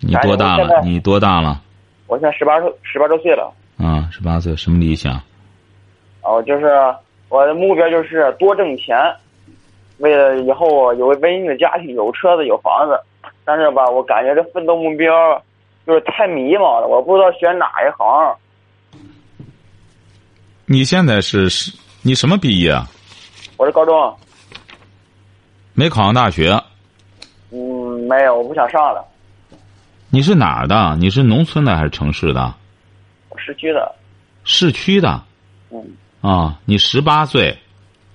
你多大了？你多大了？我现在十八周，十八周岁了。啊，十八岁，什么理想？哦，就是我的目标就是多挣钱，为了以后有个温馨的家庭，有车子，有房子。但是吧，我感觉这奋斗目标就是太迷茫了，我不知道选哪一行。你现在是是，你什么毕业？我是高中。没考上大学。嗯，没有，我不想上了。你是哪儿的？你是农村的还是城市的？市区的。市区的。嗯。啊，你十八岁。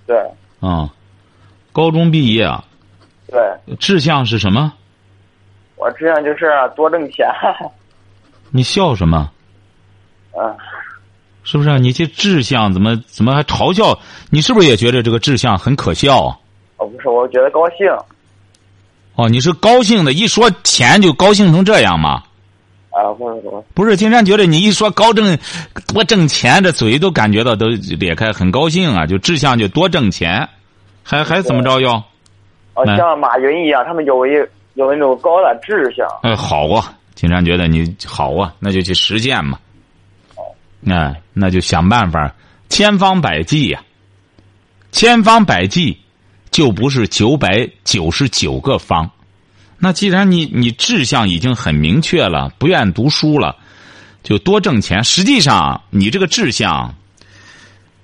对。啊，高中毕业。对。志向是什么？我志向就是多挣钱。你笑什么？啊。是不是？你这志向怎么怎么还嘲笑？你是不是也觉得这个志向很可笑？哦，不是，我觉得高兴。哦，你是高兴的，一说钱就高兴成这样吗？啊，不是不是。不是，经常觉得你一说高挣多挣钱，这嘴都感觉到都裂开，很高兴啊！就志向就多挣钱，还还怎么着要？哦，像马云一样，他们有一有那种高的志向。哎，好啊！金山觉得你好啊，那就去实践嘛。哎，那就想办法，千方百计呀，千方百计，就不是九百九十九个方。那既然你你志向已经很明确了，不愿读书了，就多挣钱。实际上，你这个志向，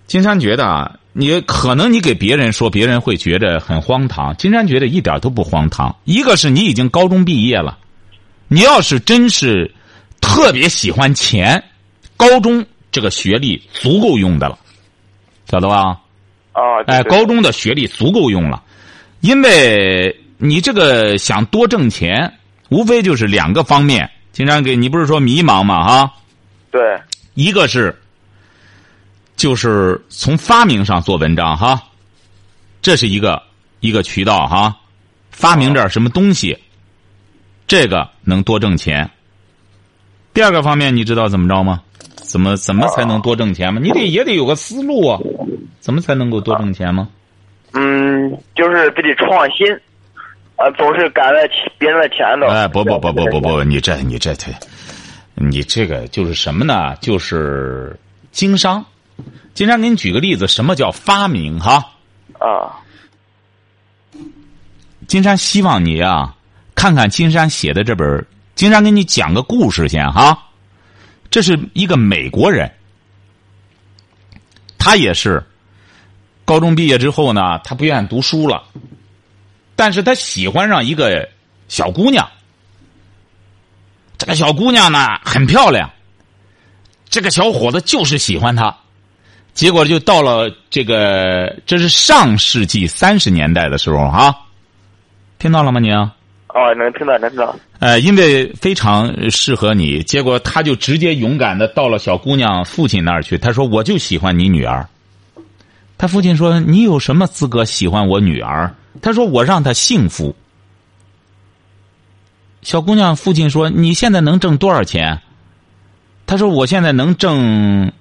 金山觉得你可能你给别人说，别人会觉得很荒唐。金山觉得一点都不荒唐。一个是你已经高中毕业了，你要是真是特别喜欢钱。高中这个学历足够用的了，晓得吧？啊，哎，高中的学历足够用了，因为你这个想多挣钱，无非就是两个方面。经常给你不是说迷茫吗？哈，对，一个是就是从发明上做文章哈，这是一个一个渠道哈，发明点什么东西，这个能多挣钱。第二个方面，你知道怎么着吗？怎么怎么才能多挣钱吗？你得也得有个思路啊，怎么才能够多挣钱吗？嗯，就是自己创新，啊，总是赶在别人的前头。哎，不不不不不不，你这你这这，你这个就是什么呢？就是经商。经常给你举个例子，什么叫发明？哈啊，金山希望你啊，看看金山写的这本，金山给你讲个故事先哈。这是一个美国人，他也是高中毕业之后呢，他不愿意读书了，但是他喜欢上一个小姑娘。这个小姑娘呢很漂亮，这个小伙子就是喜欢她，结果就到了这个这是上世纪三十年代的时候哈，听到了吗你？哦，能听到，能听到。呃，因为非常适合你，结果他就直接勇敢的到了小姑娘父亲那儿去。他说：“我就喜欢你女儿。”他父亲说：“你有什么资格喜欢我女儿？”他说：“我让她幸福。”小姑娘父亲说：“你现在能挣多少钱？”他说：“我现在能挣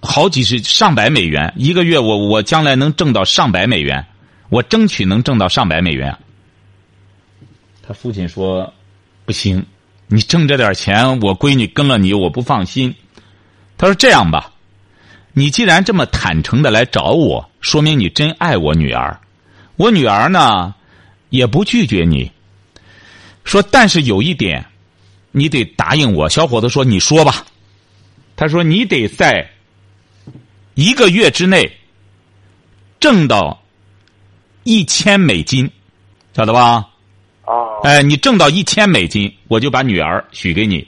好几十、上百美元一个月。我我将来能挣到上百美元，我争取能挣到上百美元。”他父亲说：“不行，你挣这点钱，我闺女跟了你，我不放心。”他说：“这样吧，你既然这么坦诚的来找我，说明你真爱我女儿。我女儿呢，也不拒绝你。说，但是有一点，你得答应我。”小伙子说：“你说吧。”他说：“你得在一个月之内挣到一千美金，晓得吧？”哎，你挣到一千美金，我就把女儿许给你。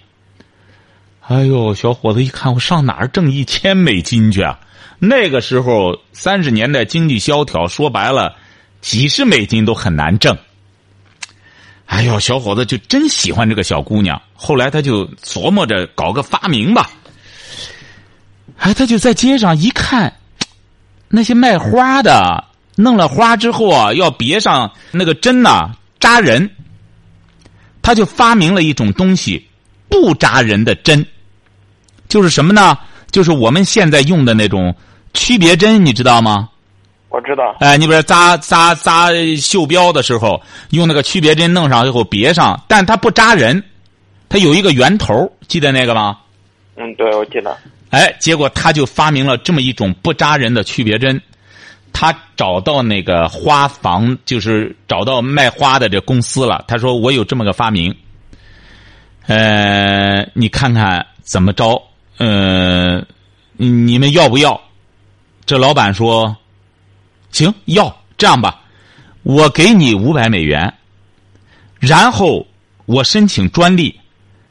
哎呦，小伙子一看，我上哪儿挣一千美金去啊？那个时候三十年代经济萧条，说白了，几十美金都很难挣。哎呦，小伙子就真喜欢这个小姑娘。后来他就琢磨着搞个发明吧。哎，他就在街上一看，那些卖花的弄了花之后啊，要别上那个针呐，扎人。他就发明了一种东西，不扎人的针，就是什么呢？就是我们现在用的那种区别针，你知道吗？我知道。哎，你比如扎扎扎袖标的时候，用那个区别针弄上以后别上，但它不扎人，它有一个圆头，记得那个吗？嗯，对，我记得。哎，结果他就发明了这么一种不扎人的区别针。他找到那个花房，就是找到卖花的这公司了。他说：“我有这么个发明，呃，你看看怎么着？呃，你们要不要？”这老板说：“行，要。这样吧，我给你五百美元，然后我申请专利，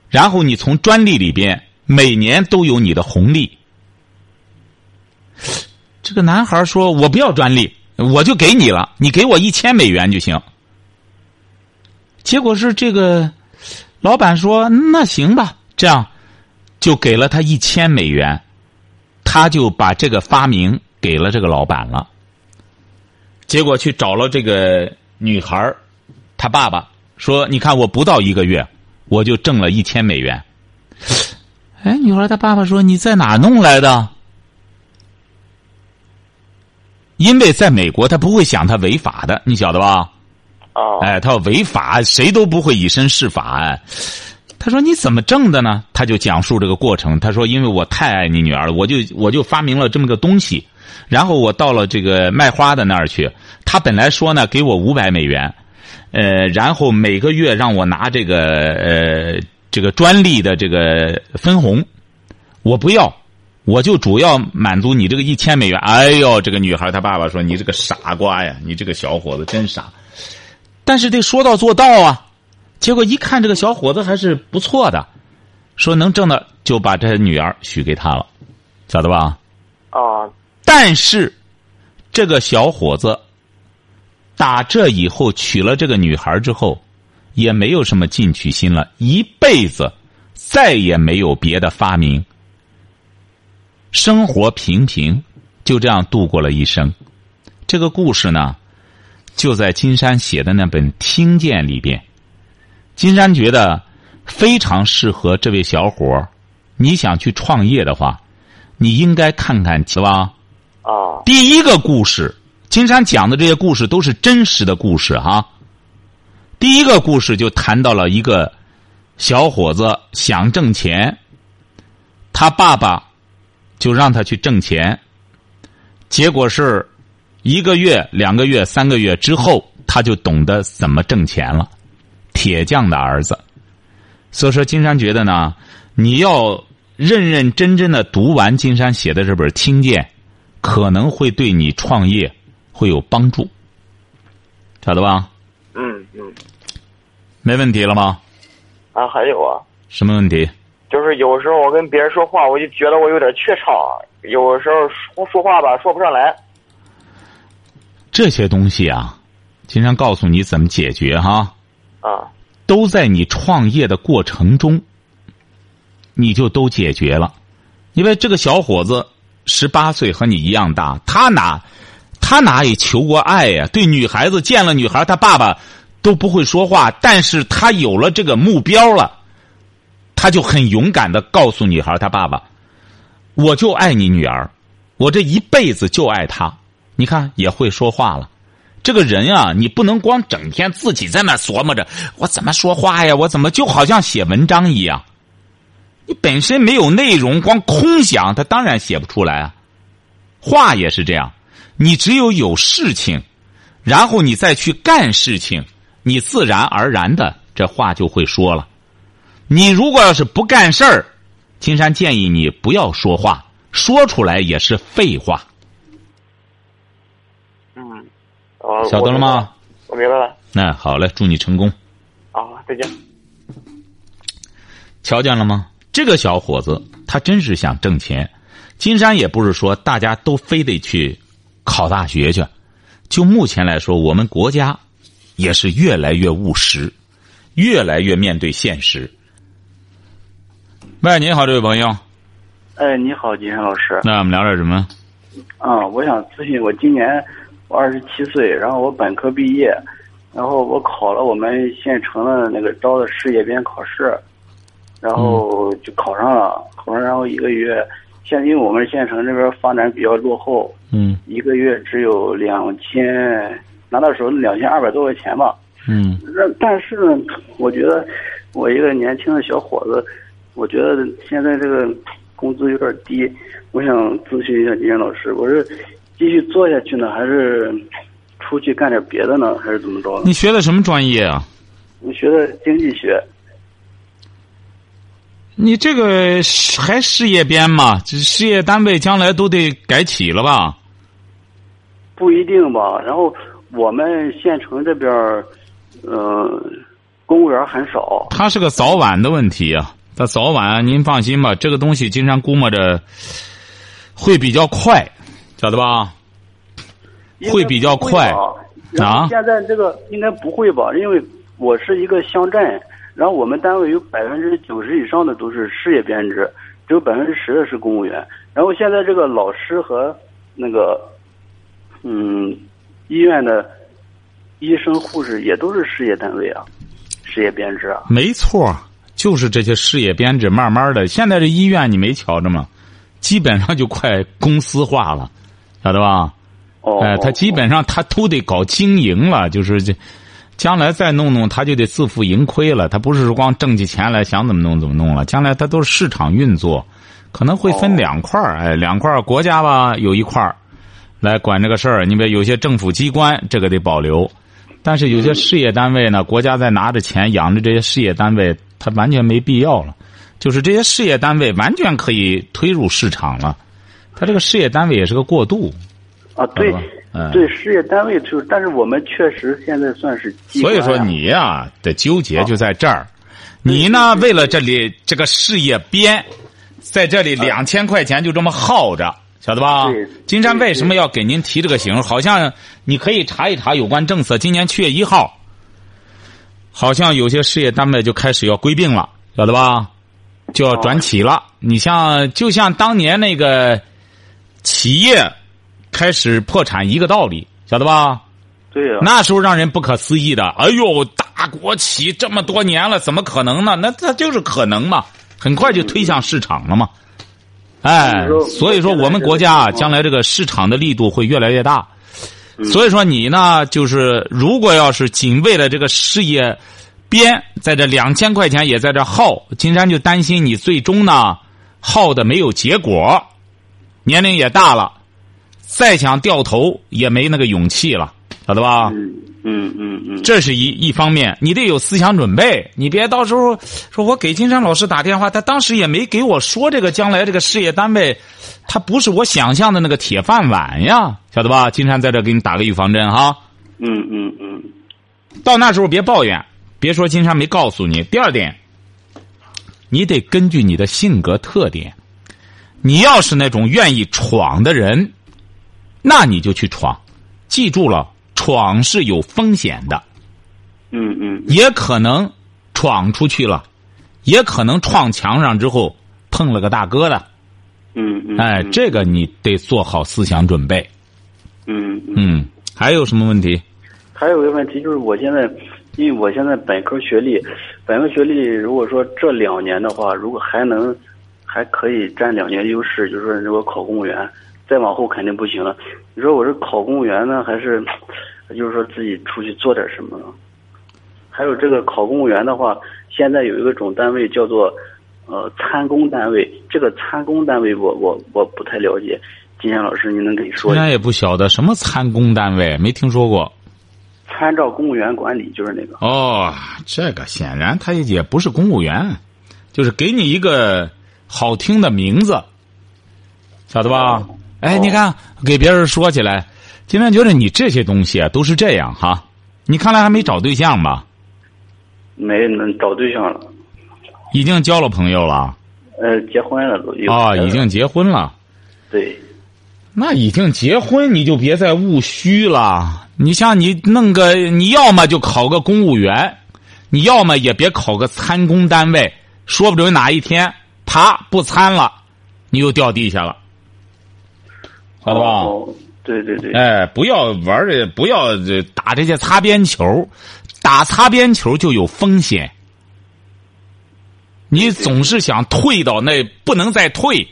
然后你从专利里边。”每年都有你的红利。这个男孩说：“我不要专利，我就给你了，你给我一千美元就行。”结果是这个老板说：“那行吧，这样就给了他一千美元，他就把这个发明给了这个老板了。结果去找了这个女孩他爸爸说：‘你看，我不到一个月，我就挣了一千美元。’”哎，女孩她爸爸说：“你在哪弄来的？”因为在美国，他不会想他违法的，你晓得吧？哦。哎，他要违法，谁都不会以身试法。他说：“你怎么挣的呢？”他就讲述这个过程。他说：“因为我太爱你女儿了，我就我就发明了这么个东西。然后我到了这个卖花的那儿去，他本来说呢，给我五百美元，呃，然后每个月让我拿这个呃。”这个专利的这个分红，我不要，我就主要满足你这个一千美元。哎呦，这个女孩她爸爸说：“你这个傻瓜呀，你这个小伙子真傻。”但是得说到做到啊。结果一看这个小伙子还是不错的，说能挣的就把这女儿许给他了，晓得吧？啊。但是这个小伙子打这以后娶了这个女孩之后。也没有什么进取心了，一辈子再也没有别的发明，生活平平，就这样度过了一生。这个故事呢，就在金山写的那本《听见》里边。金山觉得非常适合这位小伙儿。你想去创业的话，你应该看看，是吧？啊。第一个故事，金山讲的这些故事都是真实的故事，哈。第一个故事就谈到了一个小伙子想挣钱，他爸爸就让他去挣钱，结果是一个月、两个月、三个月之后，他就懂得怎么挣钱了。铁匠的儿子，所以说金山觉得呢，你要认认真真的读完金山写的这本《听见》，可能会对你创业会有帮助，晓得吧？嗯嗯，没问题了吗？啊，还有啊。什么问题？就是有时候我跟别人说话，我就觉得我有点怯场，有时候说说话吧说不上来。这些东西啊，经常告诉你怎么解决哈。啊。都在你创业的过程中，你就都解决了，因为这个小伙子十八岁和你一样大，他哪？他哪里求过爱呀？对女孩子见了女孩，他爸爸都不会说话，但是他有了这个目标了，他就很勇敢的告诉女孩他爸爸：“我就爱你女儿，我这一辈子就爱她。”你看也会说话了。这个人啊，你不能光整天自己在那琢磨着我怎么说话呀，我怎么就好像写文章一样。你本身没有内容，光空想，他当然写不出来啊。话也是这样。你只有有事情，然后你再去干事情，你自然而然的这话就会说了。你如果要是不干事儿，金山建议你不要说话，说出来也是废话。嗯，哦晓得了吗？我明白了。那好嘞，祝你成功。啊，再见。瞧见了吗？这个小伙子他真是想挣钱。金山也不是说大家都非得去。考大学去，就目前来说，我们国家也是越来越务实。越来越面对现实。喂，你好，这位朋友。哎，你好，金山老师。那我们聊点什么？啊，我想咨询，我今年我二十七岁，然后我本科毕业，然后我考了我们县城的那个招的事业编考试，然后就考上了，考上然后一个月，现因为我们县城这边发展比较落后，嗯一个月只有两千，拿到手两千二百多块钱吧。嗯那但是呢，我觉得我一个年轻的小伙子，我觉得现在这个工资有点低，我想咨询一下金山老师，我是继续做下去呢，还是出去干点别的呢，还是怎么着？你学的什么专业啊？我学的经济学，你这个是还事业编吗？这事业单位将来都得改起了吧？不一定吧。然后我们县城这边儿，呃，公务员很少。它是个早晚的问题啊。它早晚，您放心吧，这个东西经常估摸着会比较快，晓得吧？会比较快啊现在这个应该不会吧？因为我是一个乡镇，然后我们单位有百分之九十以上的都是事业编制，只有百分之十的是公务员。然后现在这个老师和那个，嗯，医院的医生、护士也都是事业单位啊，事业编制啊。没错，就是这些事业编制，慢慢的，现在这医院你没瞧着吗？基本上就快公司化了，晓得吧？哦，哎，他基本上他都得搞经营了，就是这，将来再弄弄，他就得自负盈亏了。他不是说光挣起钱来想怎么弄怎么弄了，将来他都是市场运作，可能会分两块儿，哎，两块儿国家吧有一块儿来管这个事儿。你比如有些政府机关这个得保留，但是有些事业单位呢，国家在拿着钱养着这些事业单位，它完全没必要了。就是这些事业单位完全可以推入市场了，它这个事业单位也是个过渡。啊，对嗯。对，事业单位就是，但是我们确实现在算是啊所以说你呀、的纠结就在这儿，你呢为了这里这个事业编，在这里两千块钱就这么耗着，晓得吧？金山为什么要给您提这个醒？好像你可以查一查有关政策，今年七月一号，好像有些事业单位就开始要归并了，晓得吧？就要转企了。你像就像当年那个企业开始破产一个道理，晓得吧？对啊，那时候让人不可思议的，哎呦，大国企这么多年了，怎么可能呢？那它就是可能嘛，很快就推向市场了嘛。哎，所以说我们国家啊，将来这个市场的力度会越来越大。所以说你呢，就是如果要是仅为了这个事业编，在这两千块钱也在这耗，金山就担心你最终呢耗的没有结果，年龄也大了，再想掉头也没那个勇气了，晓得吧？嗯嗯嗯嗯，这是一一方面，你得有思想准备，你别到时候说我给金山老师打电话，他当时也没给我说这个将来这个事业单位，他不是我想象的那个铁饭碗呀，晓得吧？金山在这给你打个预防针哈，嗯嗯嗯，到那时候别抱怨，别说金山没告诉你。第二点，你得根据你的性格特点，你要是那种愿意闯的人，那你就去闯，记住了，闯是有风险的。嗯嗯也可能闯出去了，也可能撞墙上之后碰了个大哥的。嗯嗯，哎，这个你得做好思想准备。嗯嗯，嗯，还有什么问题？还有一个问题就是，我现在，因为我现在本科学历，本科学历如果说这两年的话，如果还能还可以占两年优势，就是说如果考公务员，再往后肯定不行了。你说我是考公务员呢，还是就是说自己出去做点什么呢？还有这个考公务员的话，现在有一个种单位叫做呃参公单位，这个参公单位我我我不太了解，金山老师您能给说一下？人家也不晓得什么参公单位，没听说过。参照公务员管理就是那个。哦，这个显然他也不是公务员，就是给你一个好听的名字，晓得吧？哎，你看给别人说起来，今天觉得你这些东西啊都是这样哈。你看来还没找对象吧？没能找对象了，已经交了朋友了呃，结婚了都有啊、已经结婚了。对，那已经结婚，你就别再务虚了。你像你弄个，你要么就考个公务员，你要么也别考个参公单位，说不准哪一天啪不参了，你又掉地下了，晓得吧？对对对，哎，不要玩这，不要这打这些擦边球，打擦边球就有风险。你总是想退到那不能再退，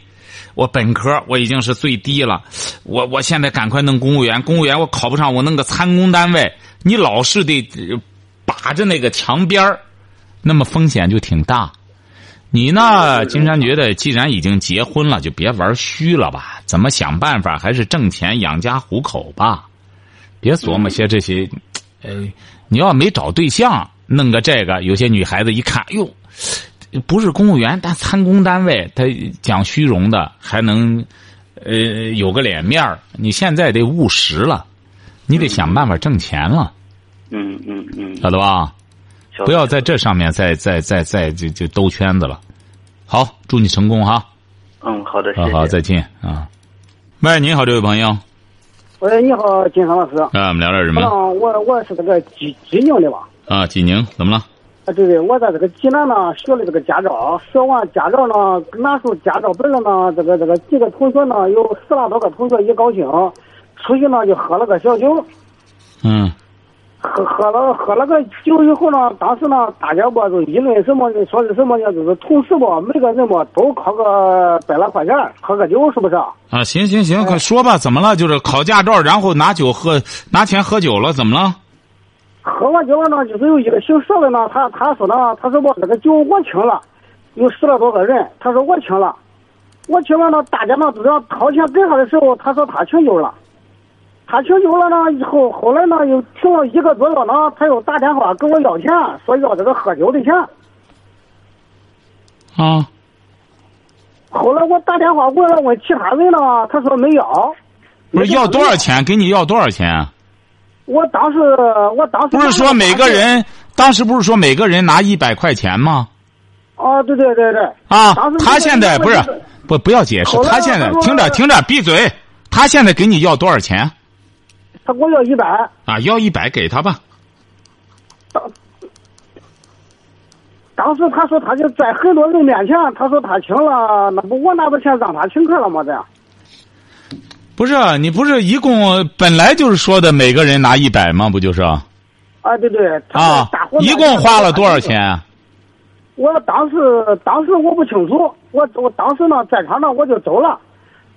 我本科我已经是最低了，我我现在赶快弄公务员，公务员我考不上，我弄个参公单位，你老是得把着那个墙边那么风险就挺大。你呢，金山觉得既然已经结婚了，就别玩虚了吧。怎么想办法还是挣钱养家糊口吧，别琢磨些这些。呃，你要没找对象，弄个这个，有些女孩子一看，哟，不是公务员，但参公单位，他讲虚荣的，还能呃有个脸面儿。你现在得务实了，你得想办法挣钱了，嗯嗯嗯，晓得吧？不要在这上面再再再再就就兜圈子了。好，祝你成功哈！嗯，好的，谢谢。好好，再见啊！喂，你好，这位朋友，喂，你好，金山老师。啊，我们聊点什啊，么？我我是这个济济宁的吧？啊，济宁怎么了？啊，对对，我在这个济南呢学了这个驾照，学完驾照呢，拿出驾照本了呢，这个这个几个同学呢，有十来多个同学一高兴，出去呢就喝了个小酒，嗯喝喝了喝了个酒以后呢，当时呢大家吧就议论什么？说是什么呢？就是同事吧，每个人吧都考个百来块钱，喝个酒是不是？啊，行行行，快说吧，怎么了？就是考驾照，然后拿酒喝，拿钱喝酒了，怎么了？喝完酒了呢，就是有一个姓邵的呢，他他说呢，他说我这个酒我请了，有十来多个人，他说我请了，我请完了，大家呢都要掏钱给他的时候，他说他请酒了，他请酒了呢，以后后来呢又停了一个多月呢，他又打电话跟我要钱，说要这个喝酒的钱，啊，后来我打电话问了问其他人呢，他说没要，不是要多少钱？给你要多少钱？啊我当时我当时不是说每个人，当时不是说每个人拿一百块钱吗？啊，对对对对，啊他现在不是不不要解释他现在听着听着，闭嘴。他现在给你要多少钱？他给我要一百。啊，要一百给他吧。当当时他说他就在很多人面前，他说他请了，那不我拿着钱让他请客了吗？这样不是你不是一共本来就是说的每个人拿一百吗？不就是啊？啊，对对，他说大伙面前一共花了多少钱？啊？我当时当时我不清楚，我我当时呢在场呢我就走了，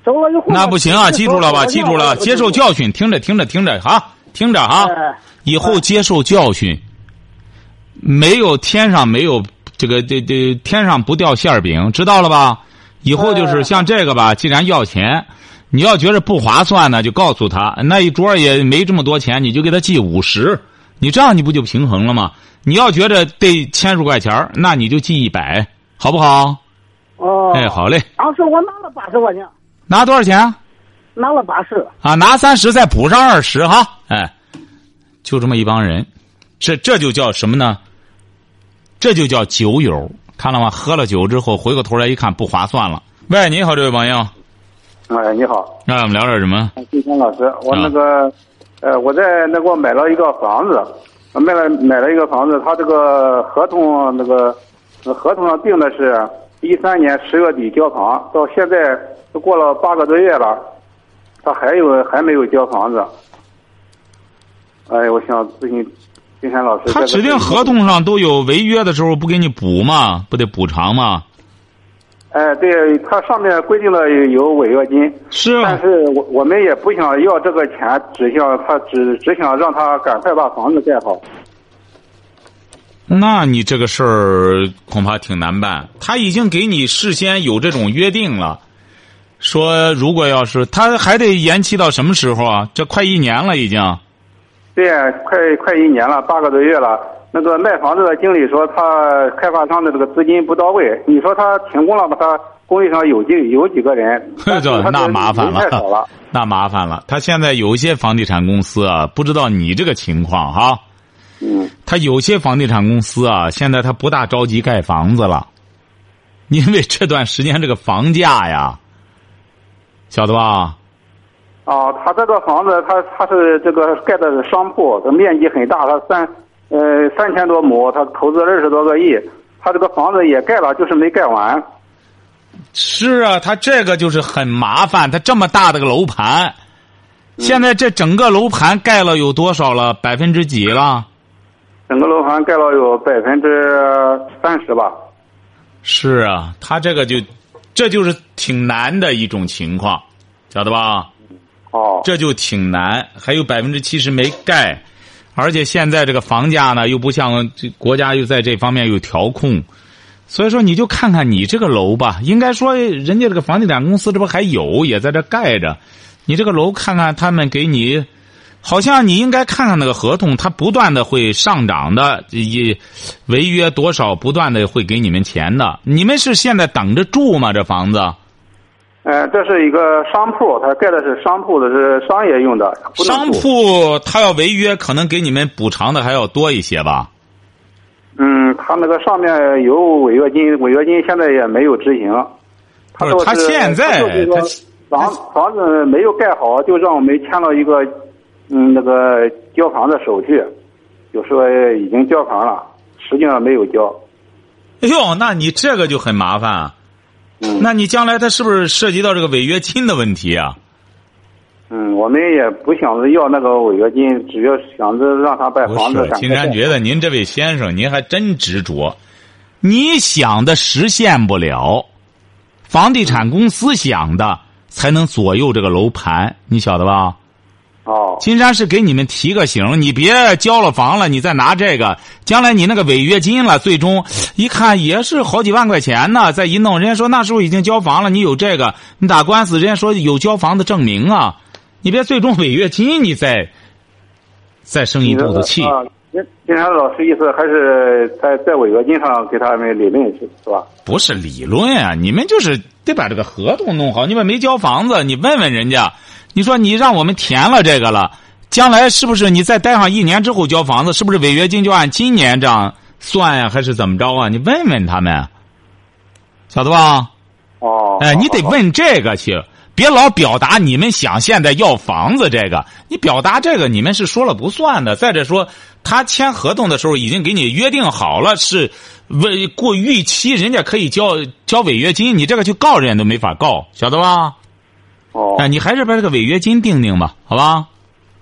走了以后那不行啊！记住了吧？记住了，接受教训。听着听着听着哈，听着哈，哎以后接受教训。没有天上没有这个这这天上不掉馅儿饼，知道了吧？以后就是哎像这个吧，既然要钱，你要觉得不划算呢，就告诉他那一桌也没这么多钱，你就给他记五十，你这样你不就平衡了吗？你要觉得得千数块钱儿那你就记一百，好不好？哦，哎，好嘞，当时我拿了八十块钱，拿多少钱啊？拿了八十。啊，拿三十再补上二十哈，哎，就这么一帮人，这这就叫什么呢？这就叫酒友，看了吗？喝了酒之后，回过头来一看不划算了。喂，你好，这位朋友，哎，你好，让我们聊点什么？金山老师，我啊那个，呃，我在那给我买了一个房子，买了买了一个房子，他这个合同那个呃合同上定的是一三年十月底交房，到现在都过了八个多月了，他还有还没有交房子。哎，我想咨询金山老师，他指定合同上都有违约的时候，不给你补吗？不得补偿吗？哎，对，他上面规定了有违约金，是啊但是我我们也不想要这个钱，只想他只只想让他赶快把房子盖好。那你这个事儿恐怕挺难办。他已经给你事先有这种约定了，说如果要是他还得延期到什么时候啊？这快一年了已经。对，快快一年了，八个多月了。那个卖房子的经理说，他开发商的这个资金不到位。你说他停工了吧？他工地上有几有几个人？但是他这那麻烦了太少了。那麻烦了。他现在有一些房地产公司啊，不知道你这个情况哈。嗯，他有些房地产公司啊，现在他不大着急盖房子了，因为这段时间这个房价呀，晓得吧？啊，他这个房子，他他是这个盖的是商铺，这面积很大，他三呃，三千多亩，他投资二十多个亿，他这个房子也盖了，就是没盖完。是啊，他这个就是很麻烦，他这么大的个楼盘，现在这整个楼盘盖了有多少了？百分之几了？整个楼盘盖了有百分之三十吧。是啊，他这个就，这就是挺难的一种情况，晓得吧？哦，这就挺难，还有百分之七十没盖，而且现在这个房价呢，又不像这国家又在这方面有调控，所以说你就看看你这个楼吧，应该说人家这个房地产公司这不还有也在这盖着，你这个楼看看他们给你，好像你应该看看那个合同，它不断的会上涨的，也违约多少不断的会给你们钱的，你们是现在等着住吗？这房子？呃，这是一个商铺，它盖的是商铺的，是商业用的。商铺他要违约，可能给你们补偿的还要多一些吧？嗯，他那个上面有违约金，违约金现在也没有执行。他不是他现在房房子没有盖好，就让我们签了一个嗯那个交房的手续，就说已经交房了，实际上没有交。哎呦，那你这个就很麻烦啊！嗯那你将来他是不是涉及到这个违约金的问题啊？嗯，我们也不想着要那个违约金，只要想着让他把房子是，金赶快盖山觉得您这位先生您还真执着，你想的实现不了，房地产公司想的才能左右这个楼盘，你晓得吧？哦，金山是给你们提个醒，你别交了房了，你再拿这个，将来你那个违约金了，最终一看也是好几万块钱呢。再一弄，人家说那时候已经交房了，你有这个，你打官司，人家说有交房的证明啊，你别最终违约金你再再生一肚子气。啊，金金山老师意思还是在在违约金上给他们理论是是吧？不是理论啊，你们就是得把这个合同弄好。你们没交房子，你问问人家，你说你让我们填了这个了，将来是不是你再待上一年之后交房子，是不是违约金就按今年这样算呀、还是怎么着啊？你问问他们，晓得吧？哦，哎，你得问这个去，别老表达你们想现在要房子这个，你表达这个你们是说了不算的。再者说，他签合同的时候已经给你约定好了是为过逾期，人家可以交交违约金，你这个去告人家都没法告，晓得吧？哦，哎，你还是把这个违约金定定吧，好吧？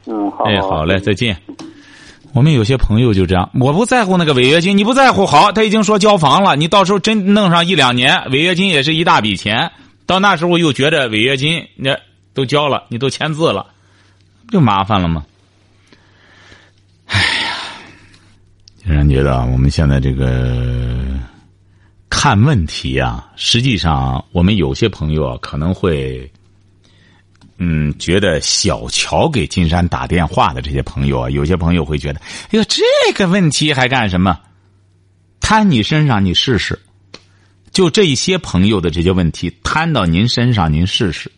嗯，好，哎，好嘞，再见。我们有些朋友就这样，我不在乎那个违约金，你不在乎好，他已经说交房了，你到时候真弄上一两年，违约金也是一大笔钱，到那时候又觉得违约金那都交了，你都签字了，不就麻烦了吗？哎呀，竟然觉得我们现在这个看问题啊，实际上我们有些朋友啊可能会。嗯，觉得小乔给金山打电话的这些朋友啊，有些朋友会觉得，哎呦，这个问题还干什么？摊你身上，你试试。就这一些朋友的这些问题摊到您身上，您试试。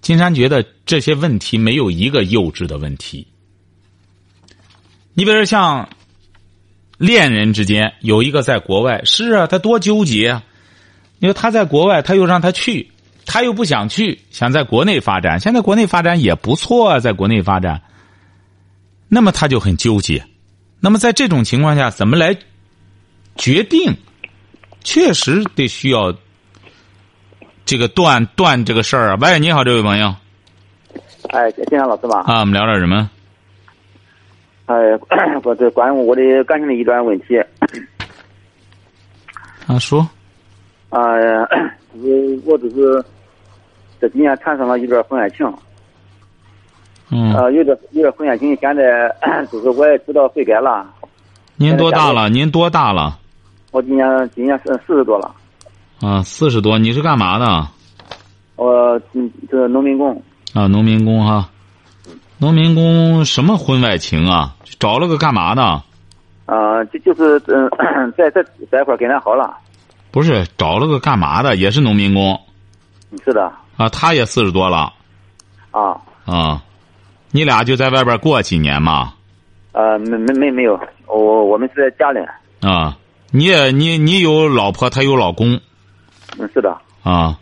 金山觉得这些问题没有一个幼稚的问题。你比如说像恋人之间有一个在国外，是啊，他多纠结啊。你说他在国外，他又让他去。他又不想去，想在国内发展。现在国内发展也不错啊，在国内发展。那么他就很纠结。那么在这种情况下，怎么来决定？确实得需要这个断断这个事儿啊。喂，你好，这位朋友哎，金山老师吧？啊，我们聊点什么？哎，不，这关于我的感情的一段问题。啊，说啊、就是我只是这几年产生了一段婚外情，嗯，呃，有点有点婚外情，现在 就是我也知道悔改了。您多大了？您多大了？我今年今年四四十多了，啊，四十多。你是干嘛的？我嗯，这农民工。啊，农民工哈。农民工什么婚外情啊？找了个干嘛的？啊、就就是嗯，在在在一块儿跟他好了。不是找了个干嘛的？也是农民工是的，啊，他也四十多了啊，啊。你俩就在外边过几年嘛？呃，没没没没有，我我们是在家里。啊，你也你你有老婆，他有老公嗯，是的，啊。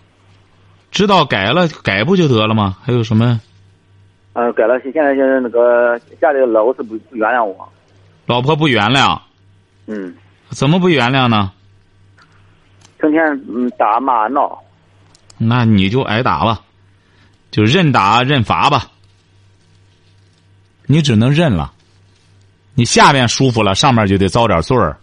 知道改了改不就得了吗？还有什么？呃，改了，现在现在那个家里的老是不不原谅我。老婆不原谅，嗯，怎么不原谅呢？成天嗯打骂闹，那你就挨打吧，就认打认罚吧。你只能认了，你下边舒服了，上面就得遭点罪儿。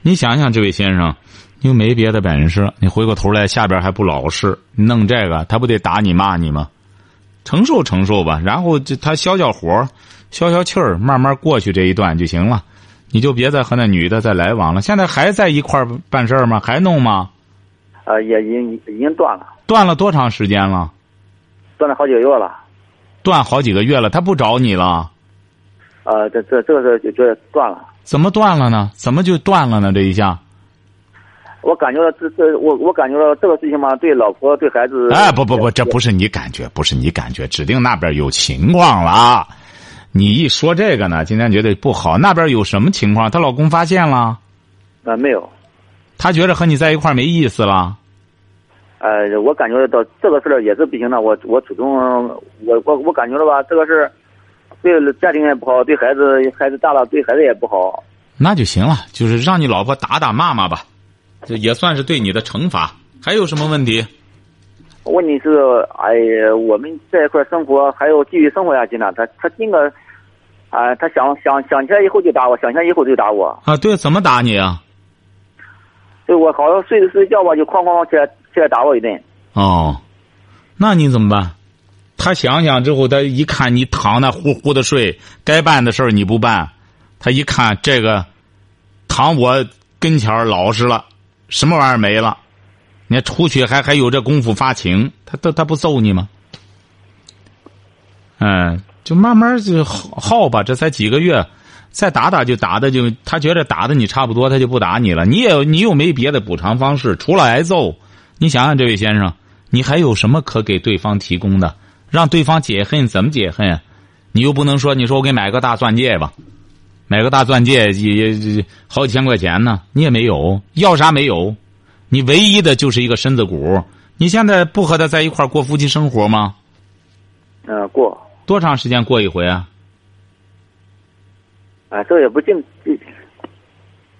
你想想，这位先生，你又没别的本事，你回过头来下边还不老实，你弄这个，他不得打你骂你吗？承受承受吧，然后就他消消火，消消气儿，慢慢过去这一段就行了。你就别再和那女的再来往了。现在还在一块儿办事儿吗？还弄吗？呃，也已经已经断了，断了多长时间了？断了好几个月了。断好几个月了，他不找你了？呃，这这这个是就就断了。怎么断了呢？怎么就断了呢？这一下？我感觉到这这我我感觉到这个事情嘛，对老婆对孩子。哎，不不不，这不是你感觉，不是你感觉，指定那边有情况了。你一说这个呢，今天觉得不好。那边有什么情况？她老公发现了？啊，没有。他觉得和你在一块儿没意思了？呃，我感觉到这个事儿也是不行的。我我主动，我我我感觉了吧，这个事儿对家庭也不好，对孩子孩子大了对孩子也不好。那就行了，就是让你老婆打打骂骂吧，这也算是对你的惩罚。还有什么问题？问题是，哎呀，我们在一块儿生活，还要继续生活下去呢。他他今个，啊，他想想想起来以后就打我，想起来以后就打我。啊，对，怎么打你啊？对我好像睡着睡觉吧，就哐哐起来起来打我一顿。哦，那你怎么办？他想想之后，他一看你躺那呼呼的睡，该办的事儿你不办，他一看这个躺我跟前儿老实了，什么玩意儿没了？你出去还还有这功夫发情，他他他不揍你吗？嗯，就慢慢就耗耗吧，这才几个月，再打打就打的就他觉得打的你差不多，他就不打你了。你也你又没别的补偿方式，除了挨揍。你想想，这位先生，你还有什么可给对方提供的？让对方解恨怎么解恨？你又不能说，你说我给买个大钻戒吧，买个大钻戒也也好几千块钱呢，你也没有，要啥没有，你唯一的就是一个身子骨。你现在不和他在一块过夫妻生活吗？呃、过。多长时间过一回啊？啊，这也不定。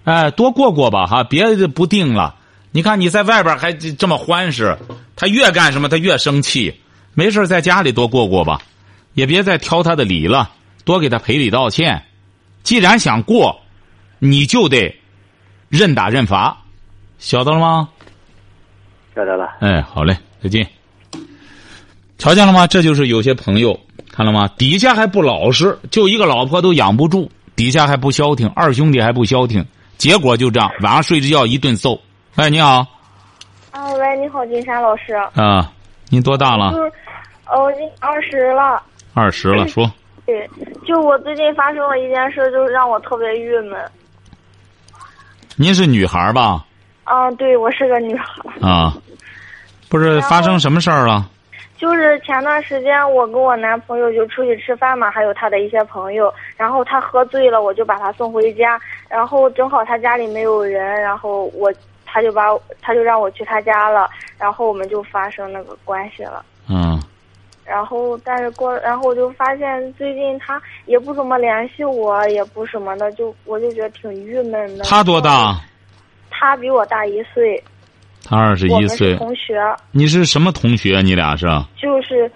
哎，多过过吧哈，别不定了。你看你在外边还这么欢实，他越干什么他越生气。没事在家里多过过吧，也别再挑他的理了，多给他赔礼道歉。既然想过，你就得认打认罚，晓得了吗？晓得了。哎，好嘞，再见。瞧见了吗？这就是有些朋友看了吗？底下还不老实，就一个老婆都养不住，底下还不消停，二兄弟还不消停，结果就这样，晚上睡着觉一顿揍。哎，你好。啊，喂，你好，金山老师。啊，您多大了？就是，哦，已经二十了。二十了，说。对，就我最近发生了一件事，就是让我特别郁闷。您是女孩吧？啊，对，我是个女孩。啊，不是发生什么事儿了？就是前段时间我跟我男朋友就出去吃饭嘛，还有他的一些朋友，然后他喝醉了，我就把他送回家，然后正好他家里没有人，然后我他就把他就让我去他家了，然后我们就发生那个关系了。嗯。然后，但是过，然后我就发现最近他也不怎么联系我，也不什么的，就我就觉得挺郁闷的。他多大？他比我大一岁。他二十一岁。同学。你是什么同学？你俩是？就是，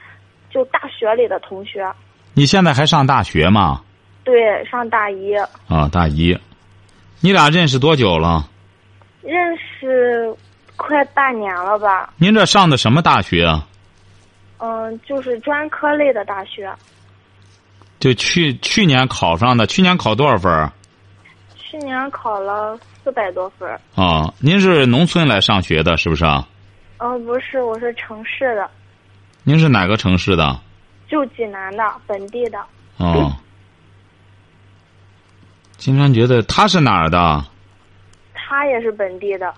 就大学里的同学。你现在还上大学吗？对，上大一。啊，大一。你俩认识多久了？认识快半年了吧。您这上的什么大学啊？嗯，就是专科类的大学。就去去年考上的，去年考多少分？去年考了四百多分。啊，您是农村来上学的，是不是啊？嗯，不是，我是城市的。您是哪个城市的？就济南的，本地的。哦。金山觉得他是哪儿的？他也是本地的。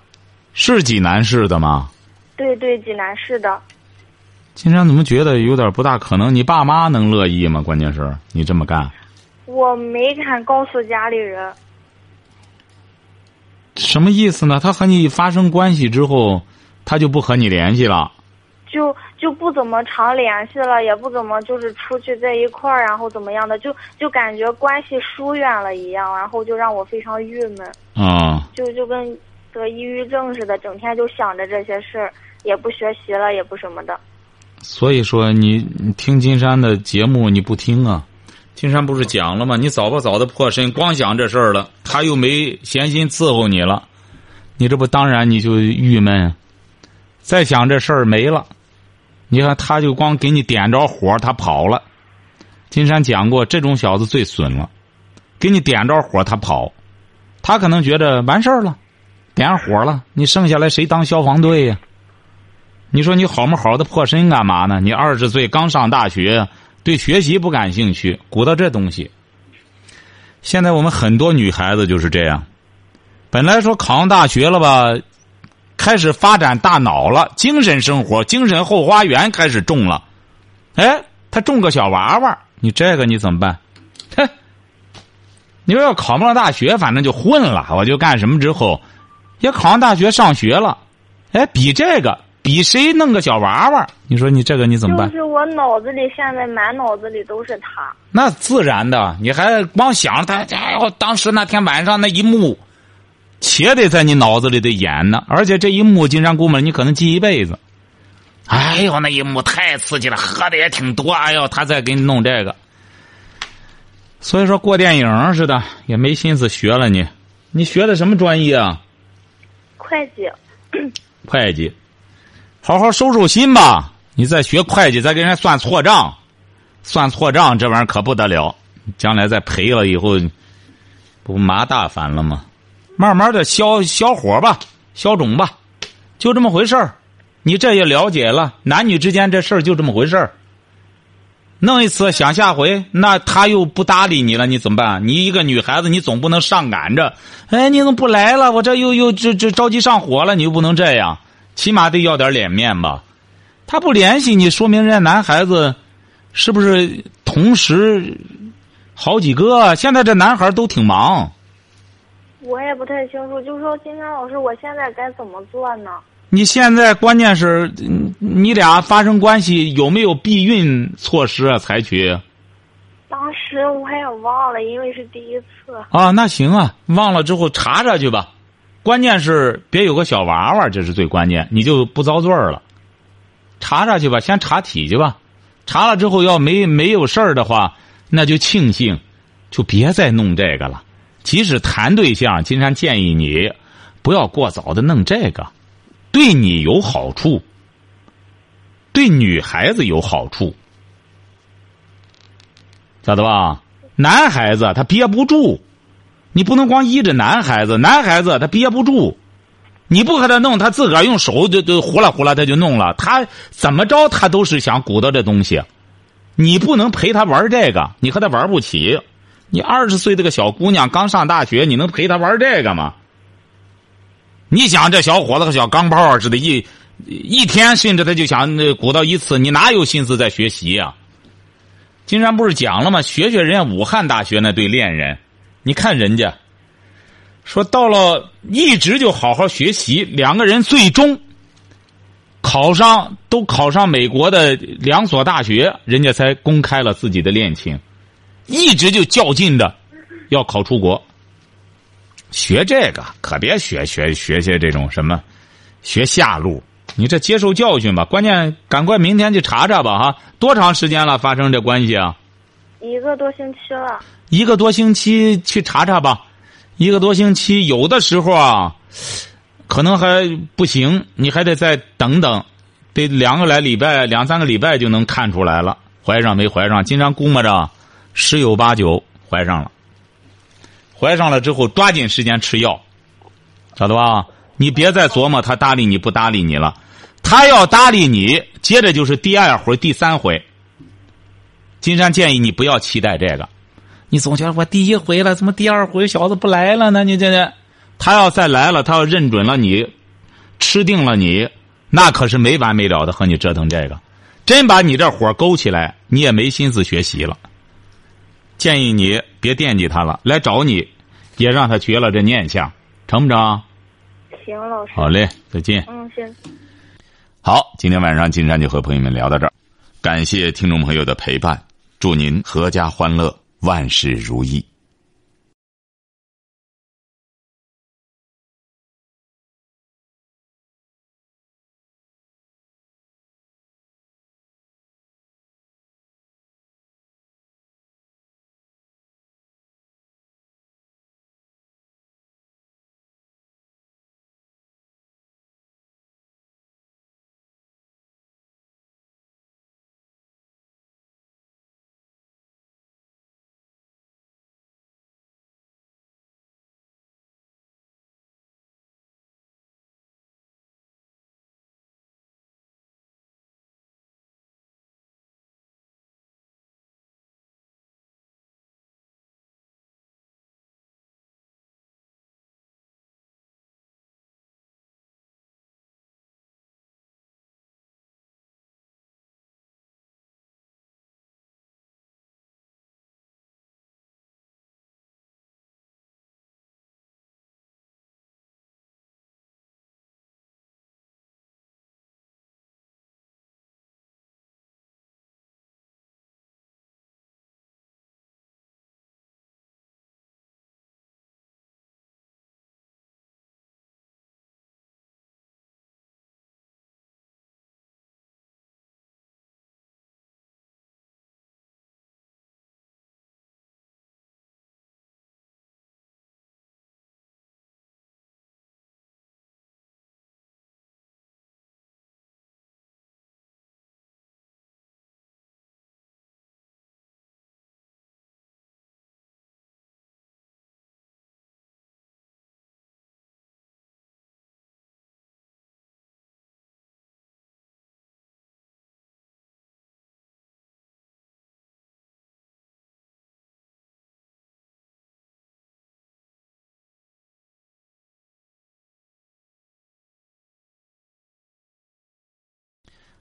是济南市的吗？对对，济南市的。金山怎么觉得有点不大可能？你爸妈能乐意吗？关键是你这么干，我没敢告诉家里人。什么意思呢？他和你发生关系之后，他就不和你联系了。就就不怎么常联系了，也不怎么就是出去在一块儿，然后怎么样的，就就感觉关系疏远了一样，然后就让我非常郁闷，啊、就就跟得抑郁症似的，整天就想着这些事儿，也不学习了，也不什么的。所以说你你听金山的节目你不听啊？金山不是讲了吗？你早不早的破身，光想这事儿了，他又没闲心伺候你了，你这不当然你就郁闷。再想这事儿没了，你看他就光给你点着火，他跑了。金山讲过，这种小子最损了，给你点着火他跑，他可能觉得完事儿了，点上火了，你剩下来谁当消防队呀、你说你好没好的破身干嘛呢？你二十岁刚上大学，对学习不感兴趣，鼓捣这东西。现在我们很多女孩子就是这样，本来说考上大学了吧，开始发展大脑了，精神生活、精神后花园开始种了。哎，他种个小娃娃，你这个你怎么办？嘿，你说要考不上大学，反正就混了，我就干什么之后，也考上大学上学了。哎，比这个，比谁弄个小娃娃？你说你这个你怎么办？就是我脑子里现在满脑子里都是他。那自然的，你还光想着他，哎呦，当时那天晚上那一幕，且得在你脑子里得演呢。而且这一幕，金山姑们，你可能记一辈子。哎呦，那一幕太刺激了，喝的也挺多。哎呦，他再给你弄这个，所以说过电影似的，也没心思学了你。你学的什么专业啊？会计，会计，好好收收心吧。你再学会计，再给人家算错账，算错账这玩意儿可不得了。将来再赔了以后，不麻大烦了吗？慢慢的消消火吧，消肿吧，就这么回事儿。你这也了解了，男女之间这事儿就这么回事儿。弄一次想下回，那他又不搭理你了，你怎么办？你一个女孩子，你总不能上赶着，哎，你怎么不来了？我这又又这这着急上火了，你又不能这样，起码得要点脸面吧。他不联系你，说明人家男孩子是不是同时好几个？现在这男孩都挺忙。我也不太清楚，就说金山老师，我现在该怎么做呢？你现在关键是，嗯你俩发生关系有没有避孕措施啊？采取当时我也忘了，因为是第一次。啊？那行啊，忘了之后查查去吧。关键是别有个小娃娃，这是最关键，你就不遭罪儿了。查查去吧，先查体去吧。查了之后要没没有事儿的话，那就庆幸，就别再弄这个了。即使谈对象，金山建议你不要过早的弄这个，对你有好处，对女孩子有好处，晓得吧？男孩子他憋不住，你不能光依着男孩子，男孩子他憋不住，你不和他弄，他自个儿用手就就呼啦呼啦他就弄了，他怎么着他都是想鼓捣这东西，你不能陪他玩这个，你和他玩不起。你二十岁这个小姑娘刚上大学，你能陪她玩这个吗？你想这小伙子和小钢炮似的，一一天甚至他就想鼓捣一次，你哪有心思在学习呀、金山不是讲了吗？学学人家武汉大学那对恋人，你看人家说到了一直就好好学习，两个人最终考上都考上美国的两所大学，人家才公开了自己的恋情。一直就较劲着要考出国。学这个可别学学学些这种什么，学下路。你这接受教训吧，关键赶快明天去查查吧哈。多长时间了发生这关系啊？一个多星期了。一个多星期去查查吧，一个多星期有的时候啊，可能还不行，你还得再等等，得两个来礼拜、两三个礼拜就能看出来了，怀上没怀上。经常估摸着十有八九怀上了，怀上了之后抓紧时间吃药，晓得吧？你别再琢磨他搭理你不搭理你了，他要搭理你，接着就是第二回、第三回。金山建议你不要期待这个。你总觉得我第一回了，怎么第二回小子不来了呢？你这这，他要再来了，他要认准了你，吃定了你，那可是没完没了的和你折腾这个。真把你这火勾起来，你也没心思学习了。建议你别惦记他了，来找你，也让他绝了这念想，成不成？行，老师。好嘞，再见。嗯，行。好，今天晚上金山就和朋友们聊到这儿，感谢听众朋友的陪伴，祝您阖家欢乐，万事如意。